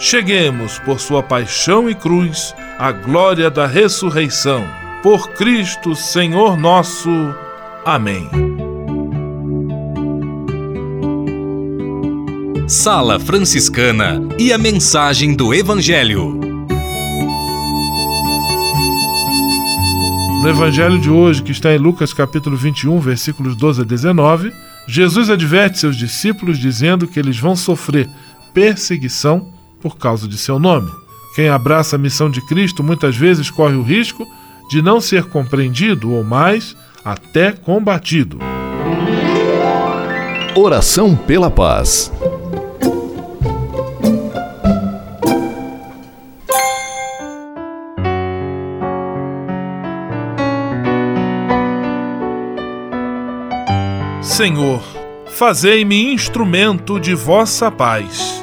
cheguemos, por sua paixão e cruz, à glória da ressurreição. Por Cristo, Senhor nosso. Amém. Sala Franciscana e a mensagem do Evangelho. No evangelho de hoje, que está em Lucas capítulo 21, versículos 12 a 19, Jesus adverte seus discípulos dizendo que eles vão sofrer perseguição por causa de seu nome. Quem abraça a missão de Cristo muitas vezes corre o risco de não ser compreendido ou mais, até combatido. Oração pela paz. Senhor, fazei-me instrumento de vossa paz.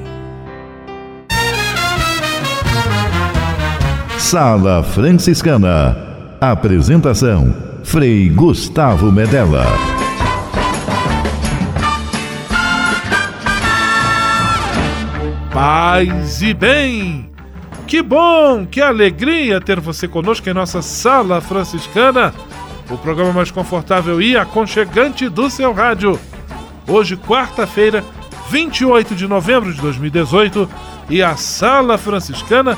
Sala Franciscana. Apresentação: Frei Gustavo Medella. Paz e bem! Que bom, que alegria ter você conosco em nossa Sala Franciscana, o programa mais confortável e aconchegante do seu rádio. Hoje, quarta-feira, 28 de novembro de 2018 e a Sala Franciscana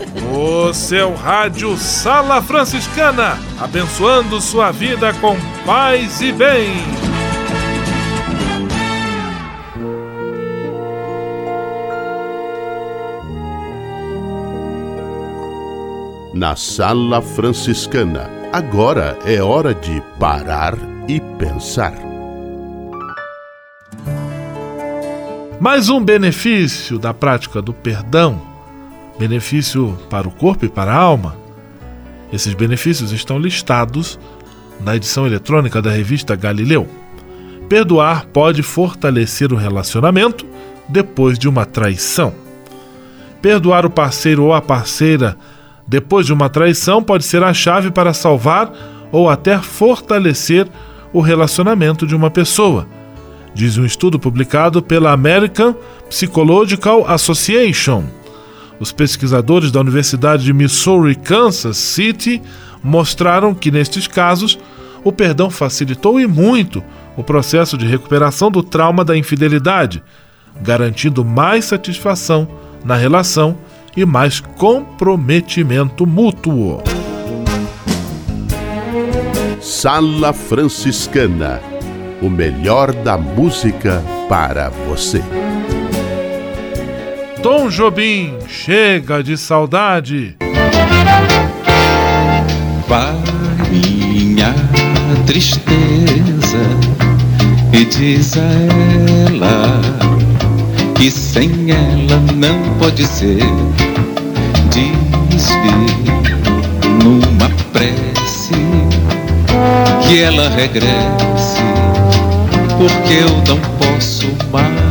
O seu rádio Sala Franciscana, abençoando sua vida com paz e bem. Na Sala Franciscana, agora é hora de parar e pensar. Mais um benefício da prática do perdão, benefício para o corpo e para a alma. Esses benefícios estão listados na edição eletrônica da revista Galileu. Perdoar pode fortalecer o relacionamento depois de uma traição. Perdoar o parceiro ou a parceira depois de uma traição pode ser a chave para salvar ou até fortalecer o relacionamento de uma pessoa diz um estudo publicado pela American Psychological Association. Os pesquisadores da Universidade de Missouri, Kansas City, mostraram que nestes casos o perdão facilitou e muito o processo de recuperação do trauma da infidelidade, garantindo mais satisfação na relação e mais comprometimento mútuo. Sala Franciscana o melhor da música para você. Tom Jobim, chega de saudade. Vai minha tristeza e diz a ela que sem ela não pode ser. Diz-lhe numa prece que ela regresse porque eu não posso mais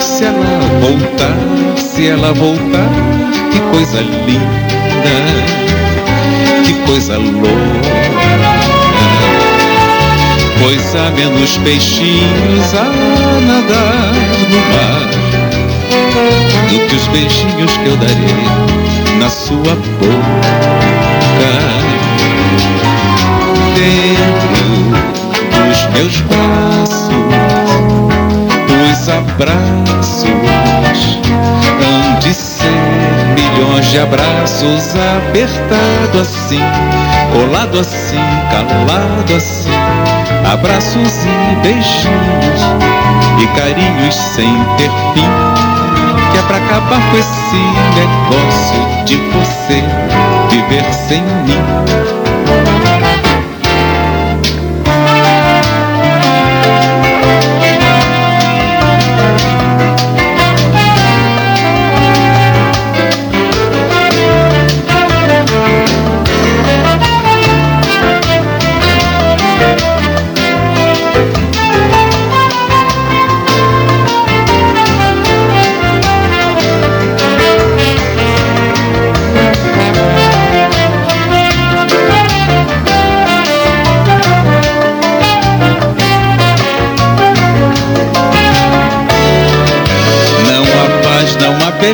se ela voltar, se ela voltar, que coisa linda, que coisa louca. Pois há menos peixinhos a nadar no mar do que os beijinhos que eu darei na sua boca. Dentro dos meus braços os abraços. Hão de ser milhões de abraços apertado assim, colado assim, calado assim, abraços e beijinhos e carinhos sem ter fim, que é pra acabar com esse negócio de você viver sem mim.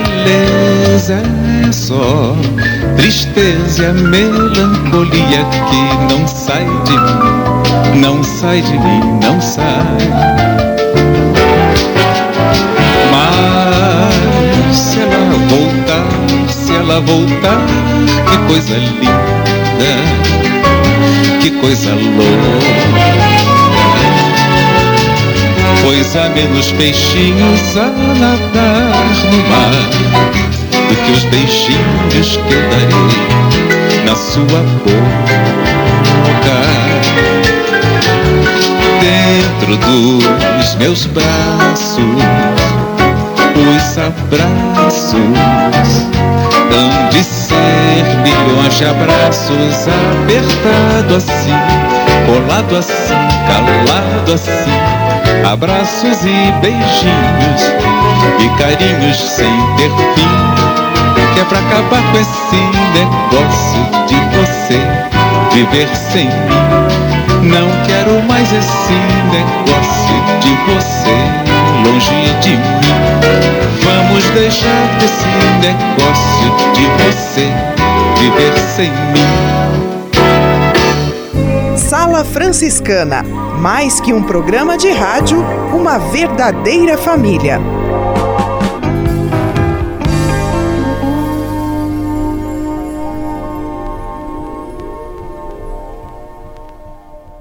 Beleza é só tristeza e a melancolia que não sai de mim, não sai de mim, não sai. Mas se ela voltar, se ela voltar, que coisa linda, que coisa louca pois há menos peixinhos a nadar no mar do que os beijinhos que eu darei na sua boca. Dentro dos meus braços, os abraços hão de ser milhões de abraços, apertado assim, colado assim, calado assim, abraços e beijinhos e carinhos sem ter fim, que é pra acabar com esse negócio de você viver sem mim. Não quero mais esse negócio de você longe de mim. Vamos deixar esse negócio de você viver sem mim. Sala Franciscana, mais que um programa de rádio, uma verdadeira família.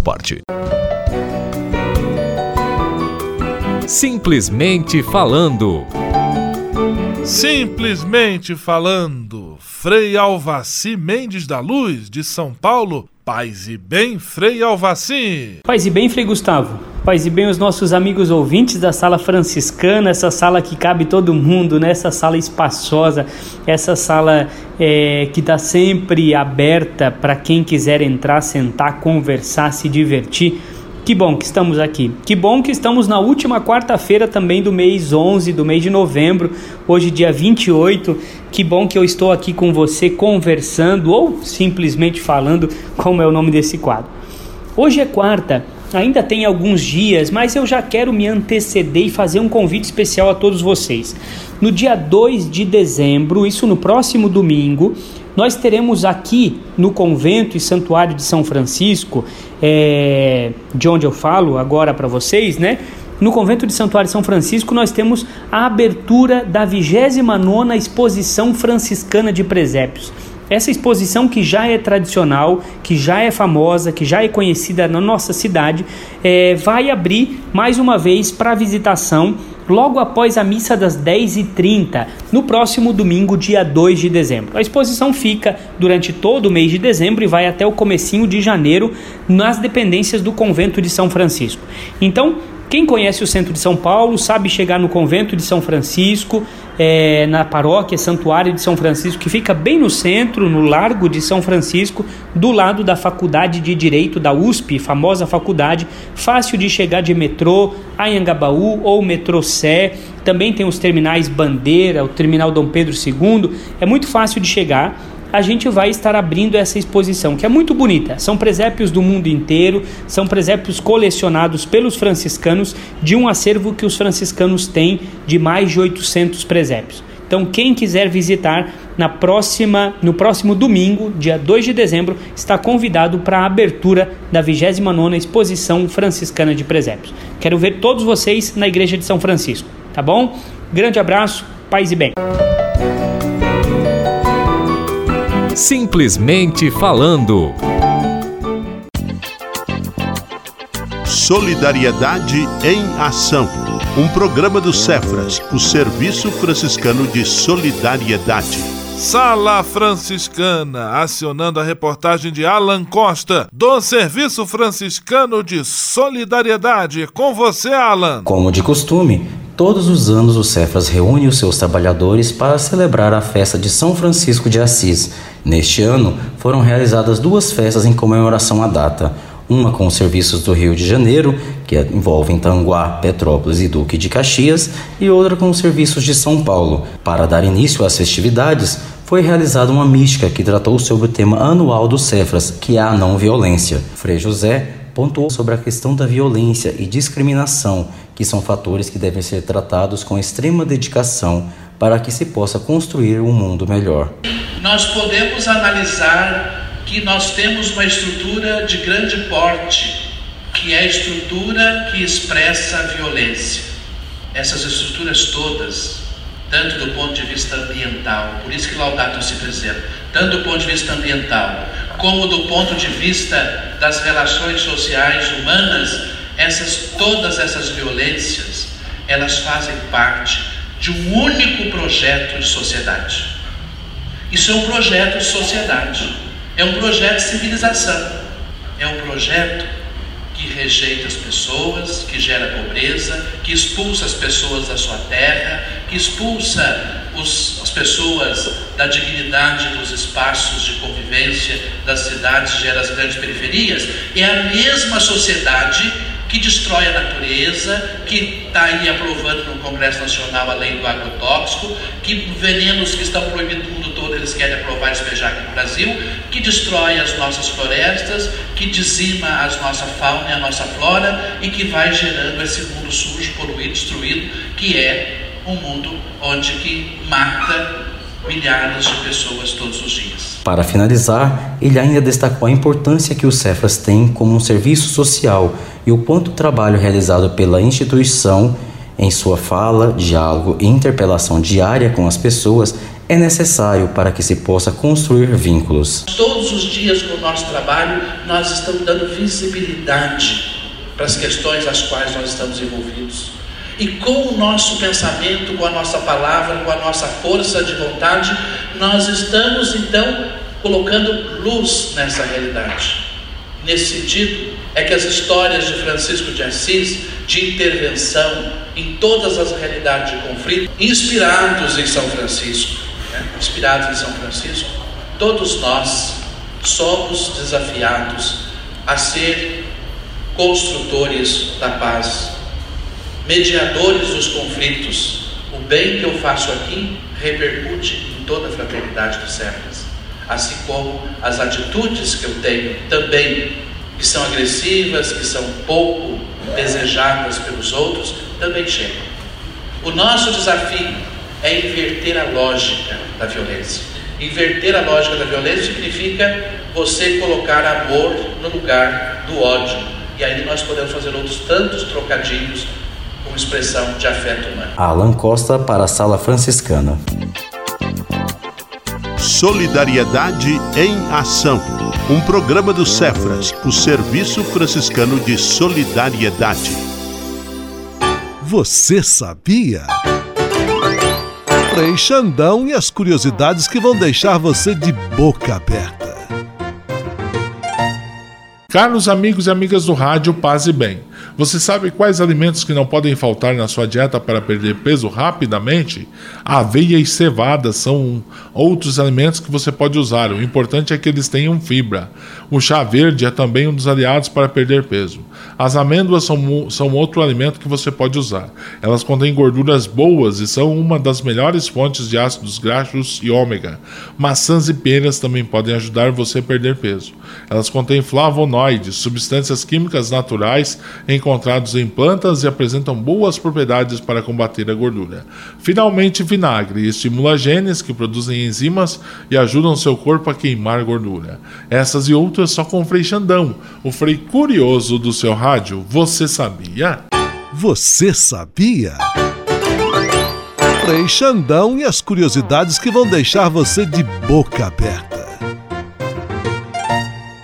parte. Simplesmente falando. Simplesmente falando, Frei Alvaci Mendes da Luz, de São Paulo. Paz e bem, Frei Alvaci. Paz e bem, Frei Gustavo. Paz e bem, os nossos amigos ouvintes da sala franciscana, essa sala que cabe todo mundo, né? essa sala espaçosa, essa sala é, que está sempre aberta para quem quiser entrar, sentar, conversar, se divertir. Que bom que estamos aqui. Que bom que estamos na última quarta-feira também do mês 11, do mês de novembro, hoje dia 28. Que bom que eu estou aqui com você conversando ou simplesmente falando, como é o nome desse quadro. Hoje é quarta, ainda tem alguns dias, mas eu já quero me anteceder e fazer um convite especial a todos vocês. No dia 2 de dezembro, isso no próximo domingo, nós teremos aqui no convento e santuário de São Francisco, é, de onde eu falo agora para vocês, né? No convento de Santuário de São Francisco, nós temos a abertura da 29 Exposição Franciscana de Presépios. Essa exposição que já é tradicional, que já é famosa, que já é conhecida na nossa cidade, é, vai abrir mais uma vez para visitação logo após a missa das 10h30, no próximo domingo, dia 2 de dezembro. A exposição fica durante todo o mês de dezembro e vai até o comecinho de janeiro nas dependências do convento de São Francisco. Então, quem conhece o centro de São Paulo sabe chegar no convento de São Francisco, é, na paróquia Santuário de São Francisco, que fica bem no centro, no Largo de São Francisco, do lado da Faculdade de Direito da USP, famosa faculdade, fácil de chegar de metrô, Anhangabaú ou metrô Sé. Também tem os terminais Bandeira, o terminal Dom Pedro II, é muito fácil de chegar a gente vai estar abrindo essa exposição, que é muito bonita. São presépios do mundo inteiro, são presépios colecionados pelos franciscanos de um acervo que os franciscanos têm de mais de 800 presépios. Então, quem quiser visitar na próxima, no próximo domingo, dia 2 de dezembro, está convidado para a abertura da 29ª Exposição Franciscana de Presépios. Quero ver todos vocês na Igreja de São Francisco, tá bom? Grande abraço, paz e bem. Simplesmente falando. Solidariedade em Ação. Um programa do Cefras, o Serviço Franciscano de Solidariedade. Sala Franciscana, acionando a reportagem de Alan Costa, do Serviço Franciscano de Solidariedade. Com você, Alan. Como de costume, todos os anos o Cefras reúne os seus trabalhadores para celebrar a festa de São Francisco de Assis. Neste ano, foram realizadas duas festas em comemoração à data uma com os serviços do Rio de Janeiro, que envolvem Tanguá, Petrópolis e Duque de Caxias, e outra com os serviços de São Paulo. Para dar início às festividades, foi realizada uma mística que tratou sobre o tema anual do Cefras, que é a não violência. Frei José pontuou sobre a questão da violência e discriminação, que são fatores que devem ser tratados com extrema dedicação para que se possa construir um mundo melhor. Nós podemos analisar que nós temos uma estrutura de grande porte, que é a estrutura que expressa a violência. Essas estruturas todas, tanto do ponto de vista ambiental, por isso que Laudato se preserva, tanto do ponto de vista ambiental, como do ponto de vista das relações sociais humanas, essas todas essas violências, elas fazem parte de um único projeto de sociedade. Isso é um projeto de sociedade. É um projeto de civilização. É um projeto que rejeita as pessoas, que gera pobreza, que expulsa as pessoas da sua terra, que expulsa os, as pessoas da dignidade dos espaços de convivência das cidades, gera as grandes periferias. É a mesma sociedade que destrói a natureza, que está aí aprovando no Congresso Nacional a lei do agrotóxico, que venenos que estão proibidos no mundo todo eles querem aprovar e despejar aqui no Brasil, que destrói as nossas florestas, que dizima a nossa fauna e a nossa flora e que vai gerando esse mundo sujo, poluído, destruído, que é um mundo onde que mata milhares de pessoas todos os dias. Para finalizar, ele ainda destacou a importância que o Cefras tem como um serviço social e o quanto o trabalho realizado pela instituição em sua fala, diálogo e interpelação diária com as pessoas é necessário para que se possa construir vínculos. Todos os dias no nosso trabalho, nós estamos dando visibilidade para as questões às quais nós estamos envolvidos. E com o nosso pensamento, com a nossa palavra, com a nossa força de vontade, nós estamos então colocando luz nessa realidade. Nesse sentido, é que as histórias de Francisco de Assis, de intervenção em todas as realidades de conflito, inspirados em São Francisco, né? inspirados em São Francisco, todos nós somos desafiados a ser construtores da paz, mediadores dos conflitos. O bem que eu faço aqui repercute em toda a fraternidade dos séculos, assim como as atitudes que eu tenho também, que são agressivas, que são pouco desejadas pelos outros, também chegam. O nosso desafio é inverter a lógica da violência. Inverter a lógica da violência significa você colocar amor no lugar do ódio. E aí nós podemos fazer outros tantos trocadilhos como expressão de afeto humano. Alan Costa para a Sala Franciscana. Solidariedade em Ação. Um programa do Cefras, o Serviço Franciscano de Solidariedade. Você sabia? Frei Xandão e as curiosidades que vão deixar você de boca aberta. Caros amigos e amigas do rádio Paz e Bem. Você sabe quais alimentos que não podem faltar na sua dieta para perder peso rapidamente? aveia e cevada são outros alimentos que você pode usar. O importante é que eles tenham fibra. O chá verde é também um dos aliados para perder peso. As amêndoas são, são outro alimento que você pode usar. Elas contêm gorduras boas e são uma das melhores fontes de ácidos graxos e ômega. Maçãs e peras também podem ajudar você a perder peso. Elas contêm flavonoides flavonoides, substâncias químicas naturais encontrados em plantas e apresentam boas propriedades para combater a gordura. Finalmente, vinagre estimula genes que produzem enzimas e ajudam seu corpo a queimar gordura. Essas e outras só com o Frei Xandão, o Frei curioso do seu rádio. Você sabia? Você sabia? Frei Xandão e as curiosidades que vão deixar você de boca aberta.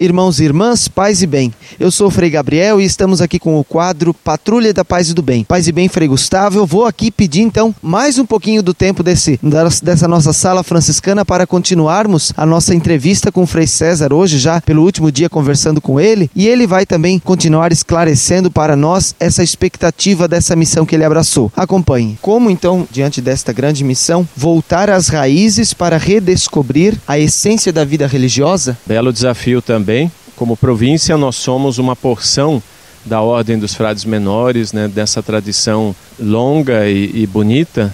Irmãos e irmãs, paz e bem. Eu sou o Frei Gabriel e estamos aqui com o quadro Patrulha da Paz e do Bem. Paz e bem, Frei Gustavo. Eu vou aqui pedir então mais um pouquinho do tempo desse, dessa nossa sala franciscana para continuarmos a nossa entrevista com o Frei César hoje, já pelo último dia conversando com ele. E ele vai também continuar esclarecendo para nós essa expectativa dessa missão que ele abraçou. Acompanhe. Como então, diante desta grande missão, voltar às raízes para redescobrir a essência da vida religiosa? Belo desafio também também. Como província, nós somos uma porção da Ordem dos Frades Menores, né, dessa tradição longa e, e bonita.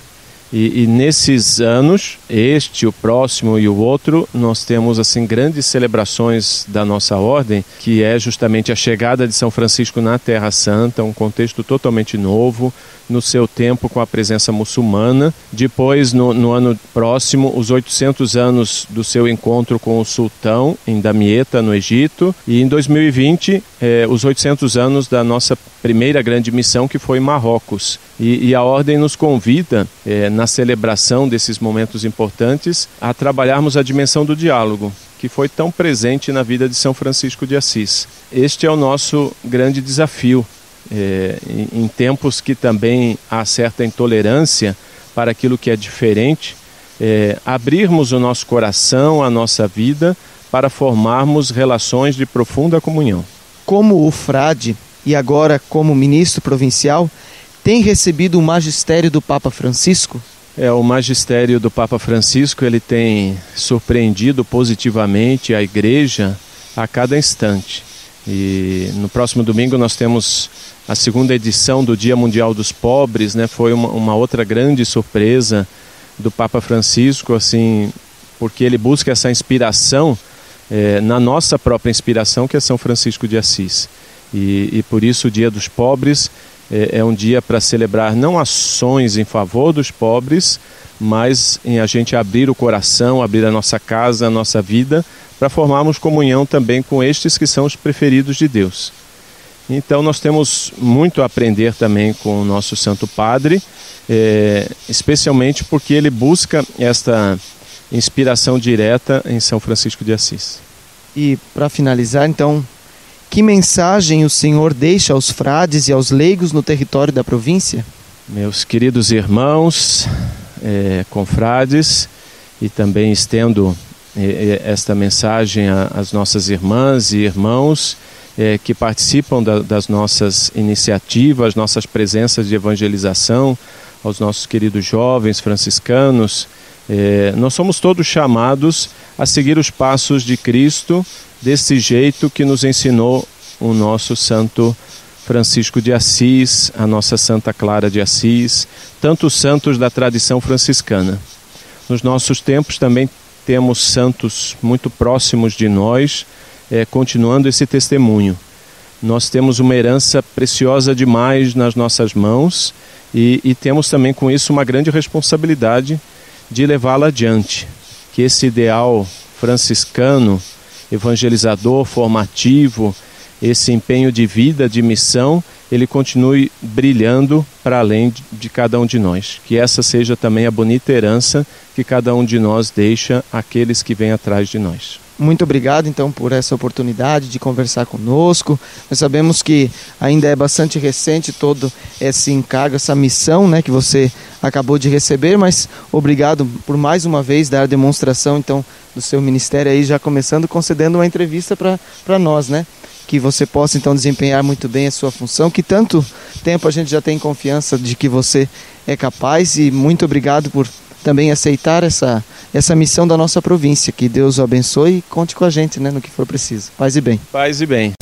E, e, nesses anos, este, o próximo e o outro, nós temos assim grandes celebrações da nossa ordem, que é justamente a chegada de São Francisco na Terra Santa, um contexto totalmente novo, no seu tempo com a presença muçulmana. Depois, no, no, ano próximo, os 800 anos do seu encontro com o sultão em Damieta, no Egito. E em 2020, eh, os 800 anos da nossa primeira grande missão, que foi Marrocos. E, e a Ordem nos convida, eh, na celebração desses momentos importantes, a trabalharmos a dimensão do diálogo que foi tão presente na vida de São Francisco de Assis. Este é o nosso grande desafio é, em tempos que também há certa intolerância para aquilo que é diferente, é, abrirmos o nosso coração, a nossa vida, para formarmos relações de profunda comunhão. Como o frade e agora como ministro provincial, tem recebido o magistério do Papa Francisco? É, o magistério do Papa Francisco ele tem surpreendido positivamente a igreja a cada instante. E no próximo domingo nós temos a segunda edição do Dia Mundial dos Pobres, né? Foi uma, uma outra grande surpresa do Papa Francisco, assim, porque ele busca essa inspiração é, na nossa própria inspiração, que é São Francisco de Assis. E, e por isso o Dia dos Pobres é, é um dia para celebrar não ações em favor dos pobres, mas em a gente abrir o coração, abrir a nossa casa, a nossa vida para formarmos comunhão também com estes que são os preferidos de Deus. Então nós temos muito a aprender também com o nosso Santo Padre, é, especialmente porque ele busca esta inspiração direta em São Francisco de Assis. E para finalizar, então, que mensagem o Senhor deixa aos frades e aos leigos no território da província? Meus queridos irmãos, é, confrades, e também estendo esta mensagem às nossas irmãs e irmãos é, que participam da, das nossas iniciativas, nossas presenças de evangelização, aos nossos queridos jovens franciscanos. É, nós somos todos chamados a seguir os passos de Cristo desse jeito que nos ensinou o nosso Santo Francisco de Assis, a nossa Santa Clara de Assis, tantos santos da tradição franciscana. Nos nossos tempos também temos santos muito próximos de nós, é, continuando esse testemunho. Nós temos uma herança preciosa demais nas nossas mãos e, e temos também com isso uma grande responsabilidade de levá-la adiante. Que esse ideal franciscano, evangelizador, formativo, esse empenho de vida, de missão, ele continue brilhando para além de cada um de nós. Que essa seja também a bonita herança que cada um de nós deixa àqueles que vêm atrás de nós. Muito obrigado então por essa oportunidade de conversar conosco. Nós sabemos que ainda é bastante recente todo esse encargo, essa missão, né, que você acabou de receber, mas obrigado por mais uma vez dar a demonstração então do seu ministério aí já começando concedendo uma entrevista para nós, né? Que você possa então desempenhar muito bem a sua função, que tanto tempo a gente já tem confiança de que você é capaz e muito obrigado por também aceitar essa, essa missão da nossa província. Que Deus o abençoe e conte com a gente né, no que for preciso. Paz e bem. Paz e bem.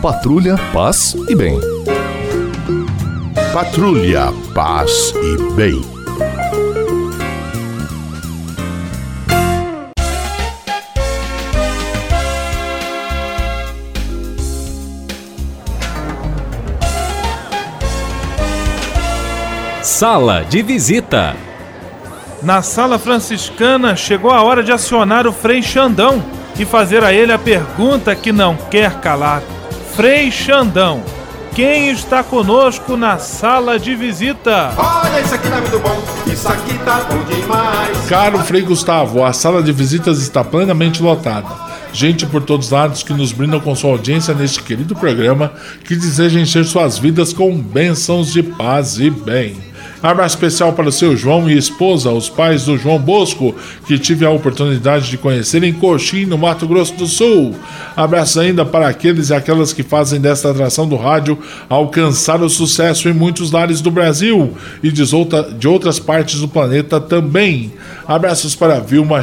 Patrulha, paz e bem. Patrulha, paz e bem. Sala de visita. Na sala franciscana chegou a hora de acionar o Frei Xandão e fazer a ele a pergunta que não quer calar. Frei Xandão, quem está conosco na sala de visita? Olha, isso aqui tá muito bom, isso aqui tá bom demais. Caro Frei Gustavo, a sala de visitas está plenamente lotada. Gente por todos os lados que nos brindam com sua audiência neste querido programa que deseja encher suas vidas com bênçãos de paz e bem. Abraço especial para o seu João e esposa, os pais do João Bosco, que tive a oportunidade de conhecer em Coxim, no Mato Grosso do Sul. Abraço ainda para aqueles e aquelas que fazem desta atração do rádio alcançar o sucesso em muitos lares do Brasil e de, outra, de outras partes do planeta também. Abraços para Vilma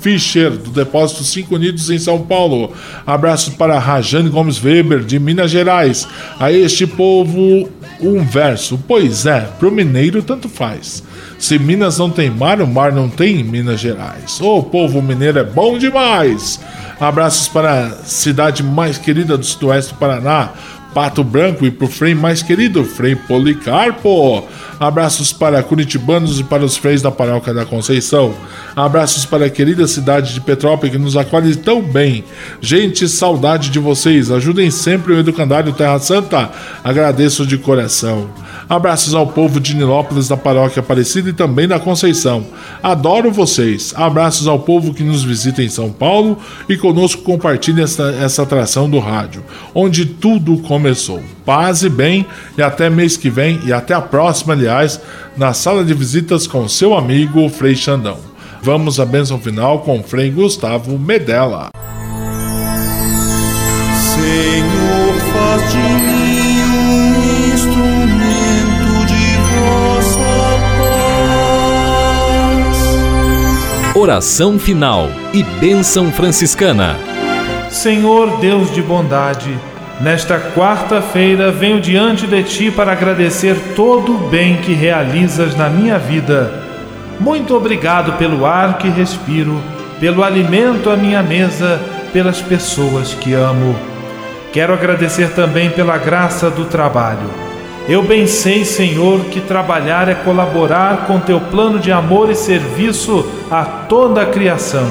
Fischer, do Depósito 5 Unidos em São Paulo. Abraços para Rajane Gomes Weber, de Minas Gerais. A este povo, um verso. Pois é, pro mineiro tanto faz. Se Minas não tem mar, o mar não tem Minas Gerais. O povo mineiro é bom demais. Abraços para a cidade mais querida do sudoeste do Paraná, Pato Branco, e para o Frei mais querido, Frei Policarpo. Abraços para curitibanos e para os freios da paróquia da Conceição. Abraços para a querida cidade de Petrópolis que nos acolhe tão bem. Gente, saudade de vocês. Ajudem sempre o Educandário Terra Santa. Agradeço de coração. Abraços ao povo de Nilópolis da paróquia Aparecida e também da Conceição. Adoro vocês. Abraços ao povo que nos visita em São Paulo e conosco compartilha essa, essa atração do rádio, onde tudo começou. Paz e bem, e até mês que vem, e até a próxima, aliás, na sala de visitas com seu amigo Frei Xandão. Vamos à bênção final com o Frei Gustavo Medella. Senhor, faz de mim um instrumento de vossa paz. Oração final e bênção franciscana. Senhor Deus de bondade, nesta quarta-feira venho diante de ti para agradecer todo o bem que realizas na minha vida. Muito obrigado pelo ar que respiro, pelo alimento à minha mesa, pelas pessoas que amo. Quero agradecer também pela graça do trabalho. Eu bem sei, Senhor, que trabalhar é colaborar com teu plano de amor e serviço a toda a criação.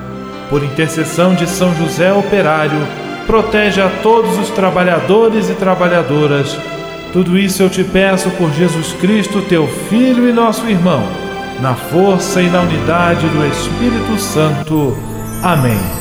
Por intercessão de São José Operário, protege a todos os trabalhadores e trabalhadoras. Tudo isso eu te peço por Jesus Cristo, teu Filho e nosso irmão, na força e na unidade do Espírito Santo. Amém.